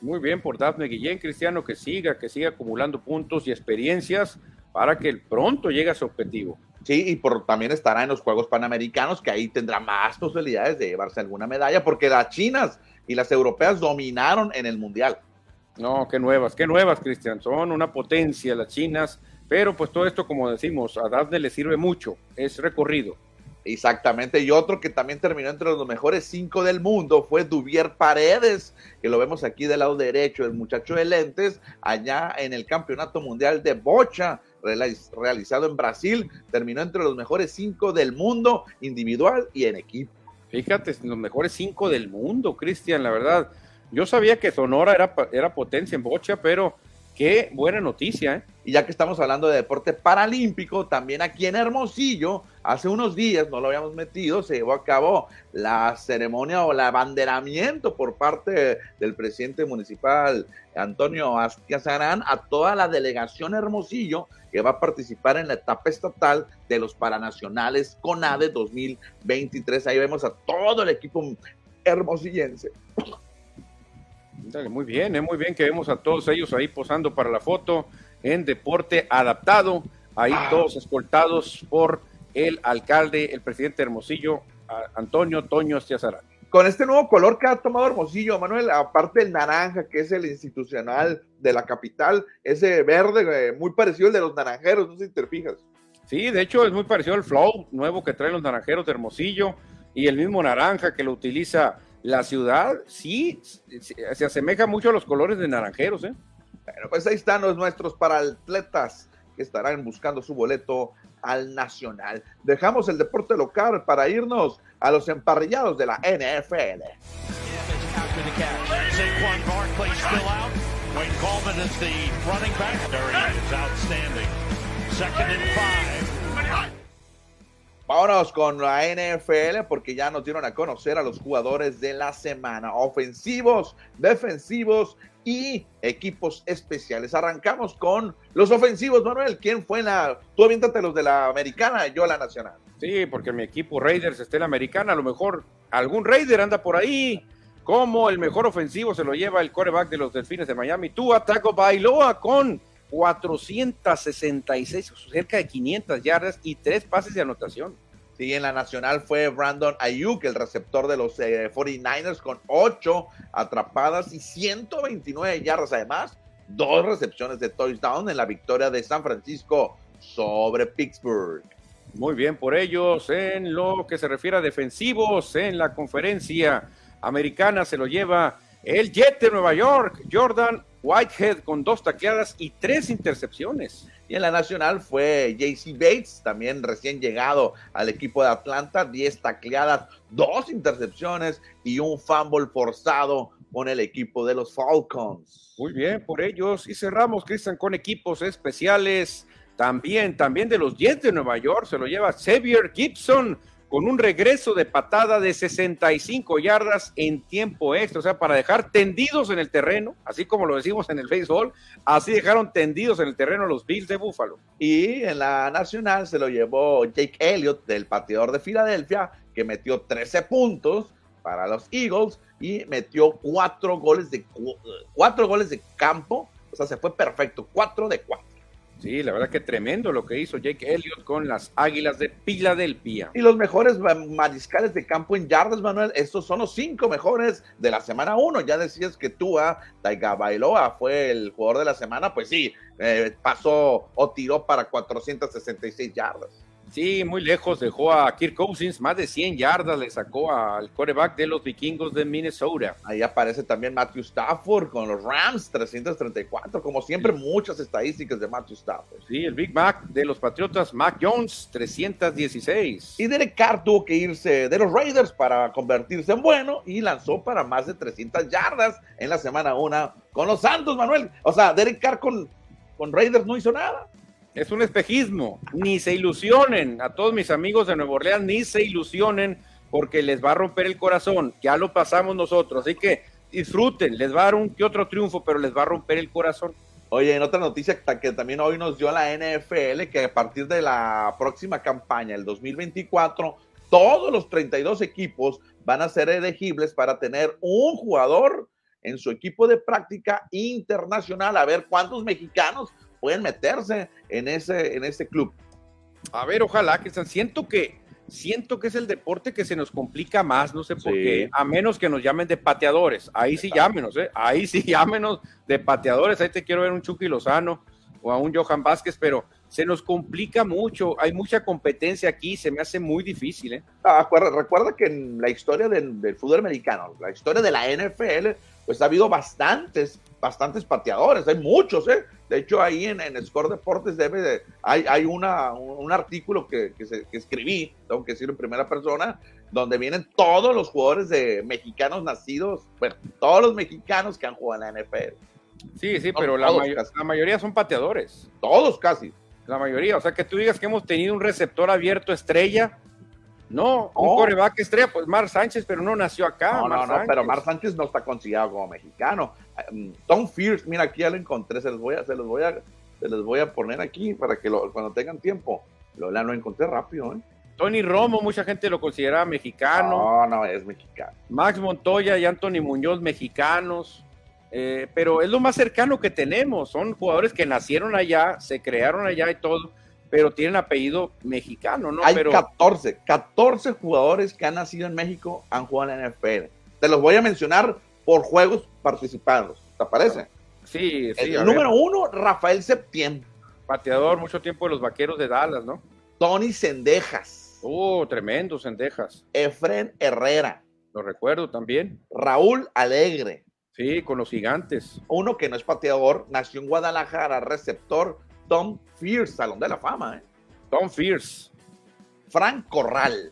Muy bien por Daphne Guillén, Cristiano, que siga, que siga acumulando puntos y experiencias para que pronto llegue a su objetivo. Sí, y por, también estará en los Juegos Panamericanos, que ahí tendrá más posibilidades de llevarse alguna medalla, porque las chinas y las europeas dominaron en el Mundial. No, qué nuevas, qué nuevas, Cristian. Son una potencia las chinas, pero pues todo esto, como decimos, a Dafne le sirve mucho, es recorrido. Exactamente, y otro que también terminó entre los mejores cinco del mundo fue Duvier Paredes, que lo vemos aquí del lado derecho, el muchacho de lentes, allá en el Campeonato Mundial de Bocha, realizado en Brasil, terminó entre los mejores cinco del mundo, individual y en equipo. Fíjate, los mejores cinco del mundo, Cristian, la verdad. Yo sabía que Sonora era, era potencia en bocha, pero qué buena noticia. ¿eh? Y ya que estamos hablando de deporte paralímpico, también aquí en Hermosillo, hace unos días, no lo habíamos metido, se llevó a cabo la ceremonia o el abanderamiento por parte del presidente municipal Antonio Azquiazarán a toda la delegación Hermosillo que va a participar en la etapa estatal de los Paranacionales CONADE 2023. Ahí vemos a todo el equipo hermosillense muy bien, es muy bien que vemos a todos ellos ahí posando para la foto en deporte adaptado, ahí ah. todos escoltados por el alcalde, el presidente Hermosillo, Antonio Toño Estiazarán. Con este nuevo color que ha tomado Hermosillo, Manuel, aparte del naranja, que es el institucional de la capital, ese verde eh, muy parecido al de los naranjeros, no sé si te fijas. Sí, de hecho es muy parecido al flow nuevo que traen los naranjeros de Hermosillo y el mismo naranja que lo utiliza la ciudad sí se asemeja mucho a los colores de naranjeros, ¿eh? Bueno, pues ahí están los nuestros para atletas que estarán buscando su boleto al nacional. Dejamos el deporte local para irnos a los emparrillados de la NFL. Vámonos con la NFL porque ya nos dieron a conocer a los jugadores de la semana, ofensivos, defensivos y equipos especiales. Arrancamos con los ofensivos, Manuel. ¿Quién fue la? Tú aviéntate los de la americana, yo la nacional. Sí, porque mi equipo Raiders está en la americana. A lo mejor algún Raider anda por ahí. Como el mejor ofensivo se lo lleva el coreback de los Delfines de Miami. Tú ataco Bailoa con 466, cerca de 500 yardas y tres pases de anotación. Sí, en la nacional fue Brandon Ayuk, el receptor de los 49ers, eh, con 8 atrapadas y 129 yardas. Además, dos recepciones de touchdown en la victoria de San Francisco sobre Pittsburgh. Muy bien por ellos en lo que se refiere a defensivos en la conferencia americana se lo lleva el Jet de Nueva York, Jordan Whitehead con dos tacleadas y tres intercepciones. Y en la nacional fue JC Bates, también recién llegado al equipo de Atlanta, 10 tacleadas, dos intercepciones y un fumble forzado con el equipo de los Falcons. Muy bien, por ellos. Y cerramos, Cristian, con equipos especiales. También, también de los Jets de Nueva York se lo lleva Xavier Gibson con un regreso de patada de 65 yardas en tiempo extra, o sea, para dejar tendidos en el terreno, así como lo decimos en el béisbol, así dejaron tendidos en el terreno los Bills de Buffalo. Y en la nacional se lo llevó Jake Elliott, del pateador de Filadelfia, que metió 13 puntos para los Eagles y metió cuatro goles de cuatro goles de campo, o sea, se fue perfecto, cuatro de cuatro. Sí, la verdad que tremendo lo que hizo Jake Elliott con las Águilas de Filadelfia. Y los mejores mariscales de campo en yardas, Manuel, estos son los cinco mejores de la semana uno. Ya decías que tú, Taiga Bailoa, fue el jugador de la semana, pues sí, eh, pasó o tiró para 466 yardas. Sí, muy lejos dejó a Kirk Cousins, más de 100 yardas le sacó al quarterback de los vikingos de Minnesota. Ahí aparece también Matthew Stafford con los Rams, 334, como siempre muchas estadísticas de Matthew Stafford. Sí, el Big Mac de los Patriotas, Mac Jones, 316. Y Derek Carr tuvo que irse de los Raiders para convertirse en bueno y lanzó para más de 300 yardas en la semana 1 con los Santos, Manuel. O sea, Derek Carr con, con Raiders no hizo nada es un espejismo. Ni se ilusionen, a todos mis amigos de Nueva Orleans, ni se ilusionen porque les va a romper el corazón. Ya lo pasamos nosotros, así que disfruten, les va a dar un que otro triunfo, pero les va a romper el corazón. Oye, en otra noticia que también hoy nos dio la NFL, que a partir de la próxima campaña, el 2024, todos los 32 equipos van a ser elegibles para tener un jugador en su equipo de práctica internacional. A ver cuántos mexicanos pueden meterse en ese, en ese club. A ver, ojalá, que siento que siento que es el deporte que se nos complica más, no sé por qué, a menos que nos llamen de pateadores, ahí sí llámenos, ¿eh? ahí sí llámenos de pateadores, ahí te quiero ver un Chucky Lozano o a un Johan Vázquez, pero se nos complica mucho, hay mucha competencia aquí, se me hace muy difícil. ¿eh? Ah, recuerda, que en la historia del, del, fútbol americano, la historia de la NFL, pues ha habido bastantes, bastantes pateadores, hay muchos, ¿eh? De hecho, ahí en, en Score Deportes debe de, hay, hay una, un, artículo que, que, se, que, escribí, tengo que decirlo en primera persona, donde vienen todos los jugadores de mexicanos nacidos, bueno, todos los mexicanos que han jugado en la NFL. Sí, sí, pero la, la mayoría son pateadores. Todos casi. La mayoría, o sea, que tú digas que hemos tenido un receptor abierto estrella, no, un coreback estrella, pues Mar Sánchez, pero no nació acá. No, no, no, pero Mar Sánchez no está considerado como mexicano. Mm, Tom Fierce, mira, aquí ya lo encontré, se los voy a, se los voy a, se los voy a poner aquí para que lo, cuando tengan tiempo. Lo, lo encontré rápido, ¿eh? Tony Romo, mucha gente lo considera mexicano. No, no, es mexicano. Max Montoya y Anthony Muñoz, mexicanos. Eh, pero es lo más cercano que tenemos. Son jugadores que nacieron allá, se crearon allá y todo pero tienen apellido mexicano, ¿no? Hay pero... 14, 14 jugadores que han nacido en México han jugado en la NFL. Te los voy a mencionar por juegos participados, ¿te parece? Sí, sí. El número uno, Rafael Septiembre. Pateador mucho tiempo de los vaqueros de Dallas, ¿no? Tony Sendejas. Oh, tremendo Sendejas. Efren Herrera. Lo recuerdo también. Raúl Alegre. Sí, con los gigantes. Uno que no es pateador, nació en Guadalajara, receptor, Tom Fierce, Salón de la Fama. ¿eh? Tom Fierce. Frank Corral.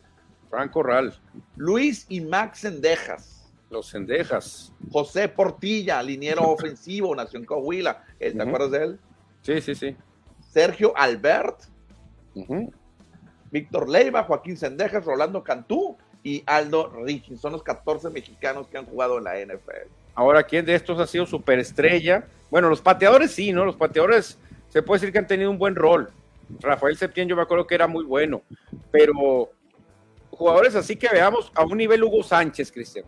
Frank Corral. Luis y Max Sendejas. Los Sendejas. José Portilla, liniero ofensivo, nació en Coahuila. ¿Te acuerdas de él? Sí, sí, sí. Sergio Albert. Víctor Leiva, Joaquín Sendejas, Rolando Cantú y Aldo Richin. Son los 14 mexicanos que han jugado en la NFL. Ahora, ¿quién de estos ha sido superestrella? Bueno, los pateadores sí, ¿no? Los pateadores se puede decir que han tenido un buen rol. Rafael Septién yo me acuerdo que era muy bueno, pero jugadores así que veamos a un nivel Hugo Sánchez, Cristian.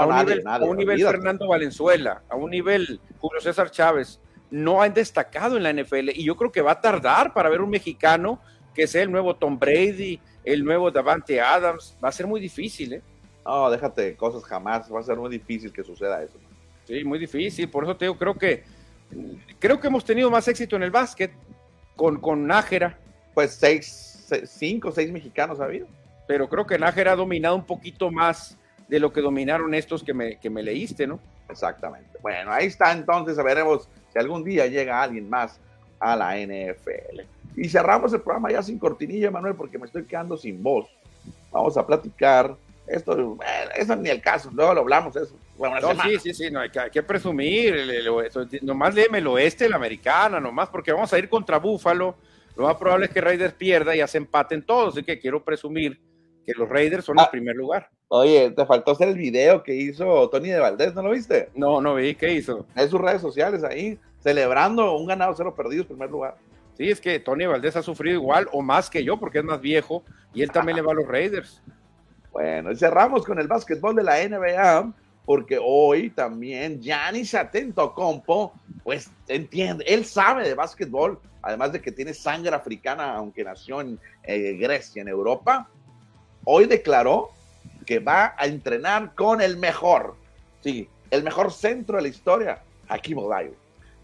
A, un nivel, a un nivel Fernando Valenzuela, a un nivel Julio César Chávez, no han destacado en la NFL y yo creo que va a tardar para ver un mexicano que sea el nuevo Tom Brady, el nuevo Davante Adams, va a ser muy difícil, ¿eh? No, déjate cosas jamás, va a ser muy difícil que suceda eso. Sí, muy difícil, por eso te digo, creo que creo que hemos tenido más éxito en el básquet. con, con Nájera. Pues seis, seis, cinco, seis mexicanos ha habido. Pero creo que Nájera ha dominado un poquito más de lo que dominaron estos que me, que me leíste, ¿no? Exactamente. Bueno, ahí está entonces, veremos si algún día llega alguien más a la NFL. Y cerramos el programa ya sin cortinilla, Manuel, porque me estoy quedando sin voz. Vamos a platicar. Esto, eso ni el caso, luego lo hablamos eso. Bueno, no, sí, sí, sí, no, hay, que, hay que presumir. El, el, el, nomás léeme el oeste, la americana, nomás, porque vamos a ir contra Búfalo. Lo más probable es que Raiders pierda y se empaten todos, así que quiero presumir que los Raiders son ah, el primer lugar. Oye, te faltó hacer el video que hizo Tony de Valdés, ¿no lo viste? No, no vi, ¿qué hizo? En sus redes sociales ahí, celebrando un ganado, cero perdidos, primer lugar. Sí, es que Tony Valdés ha sufrido igual o más que yo porque es más viejo y él también le va a los Raiders. Bueno, y cerramos con el básquetbol de la NBA porque hoy también Giannis Compo, pues entiende, él sabe de básquetbol, además de que tiene sangre africana, aunque nació en eh, Grecia, en Europa, hoy declaró que va a entrenar con el mejor, sí, el mejor centro de la historia, Hakim Olajuwon.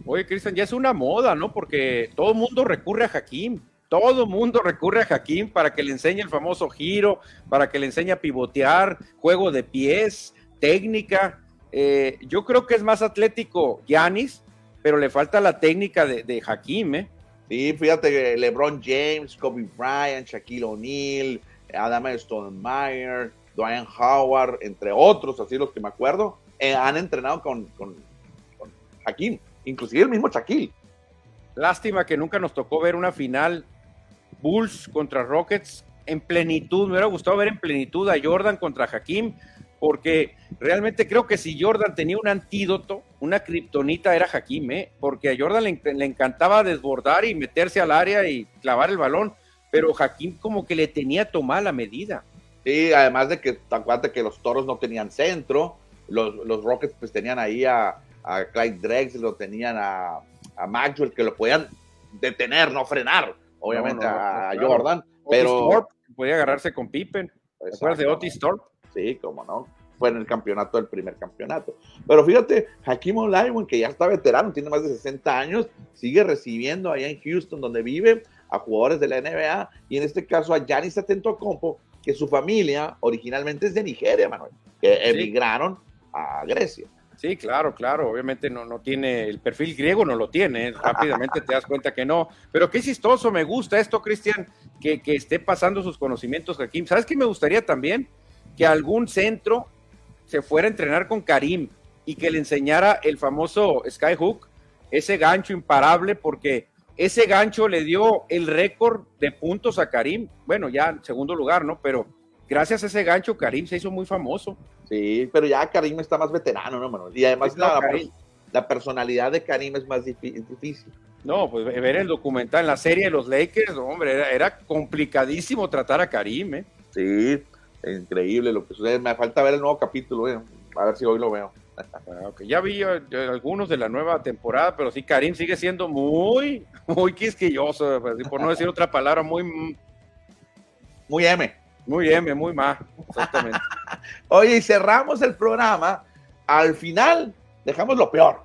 Oye, Cristian, ya es una moda, ¿no? Porque todo el mundo recurre a Hakim. Todo mundo recurre a Hakim para que le enseñe el famoso giro, para que le enseñe a pivotear, juego de pies, técnica. Eh, yo creo que es más atlético Giannis, pero le falta la técnica de, de Hakim, ¿eh? Sí, fíjate LeBron James, Kobe Bryant, Shaquille O'Neal, Adam Stonemeyer, Dwayne Howard, entre otros, así los que me acuerdo, eh, han entrenado con, con, con inclusive el mismo Shaquille. Lástima que nunca nos tocó ver una final Bulls contra Rockets en plenitud. Me hubiera gustado ver en plenitud a Jordan contra Hakim, porque realmente creo que si Jordan tenía un antídoto, una kriptonita era Hakim, ¿eh? porque a Jordan le, le, encantaba desbordar y meterse al área y clavar el balón, pero Hakim como que le tenía tomada la medida. Sí, además de que, acuérdate que los toros no tenían centro, los, los Rockets pues tenían ahí a, a Clyde Drexler, lo tenían a, a Maxwell, que lo podían detener, no frenar, obviamente no, no, a claro. Jordan, pero... Thorpe, podía agarrarse con Pippen, ¿te acuerdas de Otis Thorpe? Sí, cómo no, fue en el campeonato del primer campeonato. Pero fíjate, Hakim Olajuwon, que ya está veterano, tiene más de 60 años, sigue recibiendo allá en Houston, donde vive, a jugadores de la NBA, y en este caso a Giannis Atentocompo, que su familia originalmente es de Nigeria, Manuel, que emigraron a Grecia. Sí, claro, claro. Obviamente no, no tiene el perfil griego, no lo tiene. Rápidamente te das cuenta que no. Pero qué chistoso, me gusta esto, Cristian, que, que, esté pasando sus conocimientos Hakim. ¿Sabes qué me gustaría también? Que algún centro se fuera a entrenar con Karim y que le enseñara el famoso skyhook, ese gancho imparable, porque ese gancho le dio el récord de puntos a Karim. Bueno, ya en segundo lugar, ¿no? Pero gracias a ese gancho, Karim se hizo muy famoso. Sí, pero ya Karim está más veterano, ¿no, Manuel? Y además no, la, la, personalidad de Karim es más difícil. No, pues ver el documental, la serie de los Lakers, hombre, era, era complicadísimo tratar a Karim, ¿eh? Sí, increíble lo que sucede. Me falta ver el nuevo capítulo, ¿eh? a ver si hoy lo veo. Ah, okay. Ya vi eh, algunos de la nueva temporada, pero sí, Karim sigue siendo muy, muy quisquilloso, por no decir otra palabra, muy... Muy M. Muy M, muy más, exactamente. Oye, y cerramos el programa. Al final, dejamos lo peor.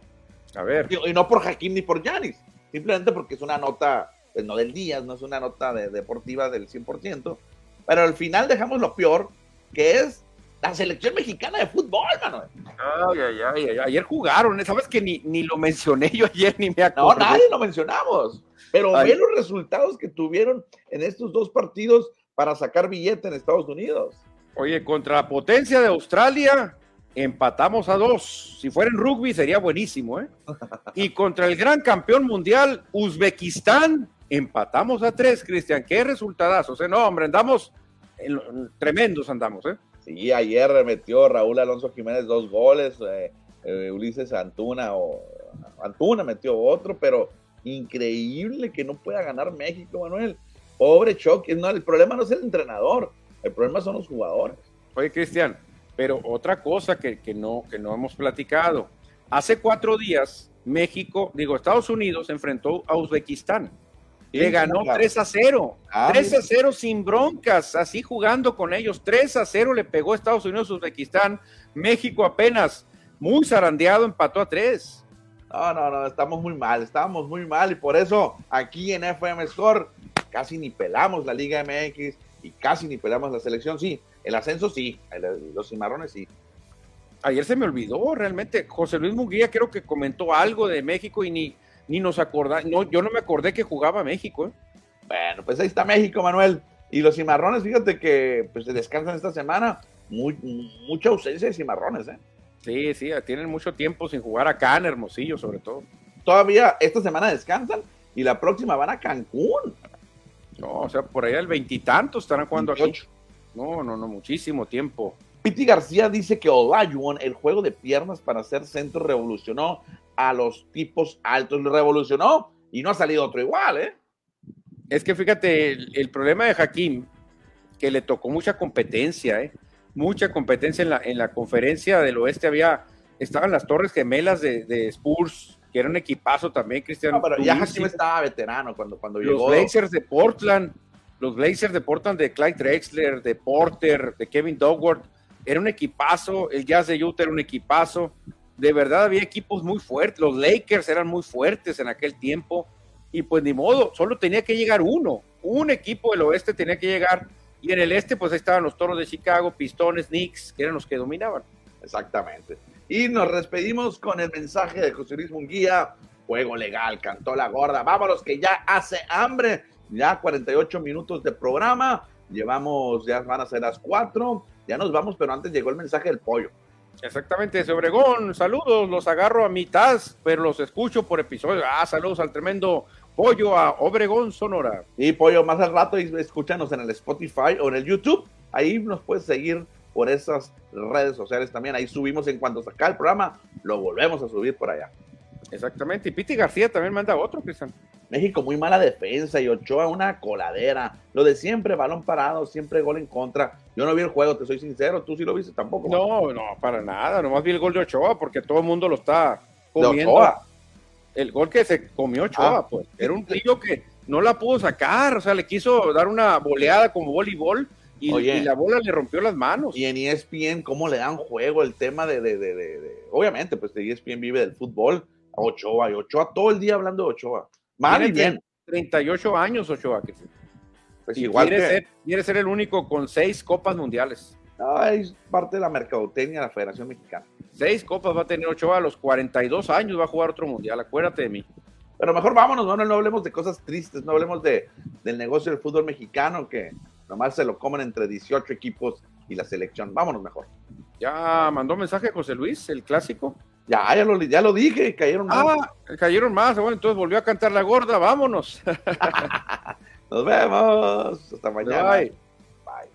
A ver. Y, y no por Hakim ni por Yanis, simplemente porque es una nota, pues no del día, no es una nota de, deportiva del 100%, pero al final dejamos lo peor, que es la selección mexicana de fútbol, Manuel. Ay, ay, ay, ay, ayer jugaron, ¿sabes que ni, ni lo mencioné yo ayer, ni me acuerdo? No, nadie lo mencionamos, pero ay. ve los resultados que tuvieron en estos dos partidos para sacar billete en Estados Unidos. Oye, contra la potencia de Australia, empatamos a dos. Si fuera en rugby sería buenísimo, ¿eh? Y contra el gran campeón mundial, Uzbekistán, empatamos a tres, Cristian. Qué resultadazos, ¿eh? No, hombre, andamos en, en, tremendos, andamos, ¿eh? Sí, ayer metió Raúl Alonso Jiménez dos goles, eh, eh, Ulises Antuna, o Antuna metió otro, pero increíble que no pueda ganar México, Manuel. Pobre Chucky, no, el problema no es el entrenador, el problema son los jugadores. Oye, Cristian, pero otra cosa que, que, no, que no hemos platicado. Hace cuatro días, México, digo, Estados Unidos enfrentó a Uzbekistán. Le ganó claro. 3 a 0. Ah, 3 a 0 sin broncas, así jugando con ellos. 3 a 0 le pegó Estados Unidos a Uzbekistán. México apenas, muy zarandeado, empató a 3. No, no, no, estamos muy mal, estamos muy mal y por eso aquí en FM Score casi ni pelamos la Liga MX y casi ni pelamos la selección. Sí, el ascenso sí, los cimarrones sí. Ayer se me olvidó realmente. José Luis Munguía creo que comentó algo de México y ni, ni nos acordamos. No, yo no me acordé que jugaba México. ¿eh? Bueno, pues ahí está México, Manuel. Y los cimarrones, fíjate que pues, se descansan esta semana. Muy, mucha ausencia de cimarrones, ¿eh? Sí, sí, tienen mucho tiempo sin jugar acá en Hermosillo, sobre todo. Todavía esta semana descansan y la próxima van a Cancún. No, o sea, por allá el veintitantos estarán jugando aquí. No, no, no, muchísimo tiempo. Piti García dice que Olajuwon, el juego de piernas para hacer centro, revolucionó a los tipos altos. Lo revolucionó y no ha salido otro igual, ¿eh? Es que fíjate, el, problema de Hakim, que le tocó mucha competencia, ¿eh? Mucha competencia en la, en la conferencia del oeste. Había, estaban las Torres Gemelas de, de Spurs, que era un equipazo también, Cristiano. No, pero ya Hakim estaba veterano cuando, cuando llegó. Los Blazers de Portland, los Blazers de Portland de Clyde Drexler, de Porter, de Kevin Dogworth, era un equipazo, el Jazz de Utah era un equipazo, de verdad había equipos muy fuertes, los Lakers eran muy fuertes en aquel tiempo, y pues ni modo, solo tenía que llegar uno, un equipo del oeste tenía que llegar, y en el este pues ahí estaban los Toros de Chicago, Pistones, Knicks, que eran los que dominaban. Exactamente. Y nos despedimos con el mensaje de José Luis Munguía. Juego legal, cantó la gorda. Vámonos, que ya hace hambre. Ya 48 minutos de programa. Llevamos, ya van a ser las 4. Ya nos vamos, pero antes llegó el mensaje del pollo. Exactamente, ese Obregón, saludos, los agarro a mitad, pero los escucho por episodio. Ah, saludos al tremendo pollo a Obregón, Sonora. Y pollo, más al rato, escúchanos en el Spotify o en el YouTube. Ahí nos puedes seguir por esas redes sociales también. Ahí subimos en cuanto saca el programa, lo volvemos a subir por allá. Exactamente. Y Piti García también manda otro, Cristian. México muy mala defensa y Ochoa una coladera. Lo de siempre, balón parado, siempre gol en contra. Yo no vi el juego, te soy sincero. ¿Tú sí lo viste tampoco? No, no, para nada. Nomás vi el gol de Ochoa porque todo el mundo lo está comiendo. Ochoa. El gol que se comió Ochoa, ah. pues. Era un tío que no la pudo sacar. O sea, le quiso dar una boleada como voleibol y, la bola le rompió las manos. Y en ESPN, ¿cómo le dan juego el tema de, de, de, de, obviamente, pues ESPN vive del fútbol, Ochoa, y Ochoa todo el día hablando de Ochoa. Mal y bien. 38 años Ochoa, que pues igual quiere, ser, quiere ser el único con seis copas mundiales. No, es parte de la mercadotecnia de la Federación Mexicana. Seis copas va a tener Ochoa a los 42 años, va a jugar otro mundial, acuérdate de mí. Pero mejor vámonos, no, no hablemos de cosas tristes, no hablemos de, del negocio del fútbol mexicano, que Nomás se lo comen entre 18 equipos y la selección. Vámonos mejor. Ya mandó mensaje José Luis, el clásico. Ya, ya lo, ya lo dije, cayeron más. Ah, cayeron más. Bueno, entonces volvió a cantar la gorda, vámonos. Nos vemos. Hasta mañana. Bye. Bye.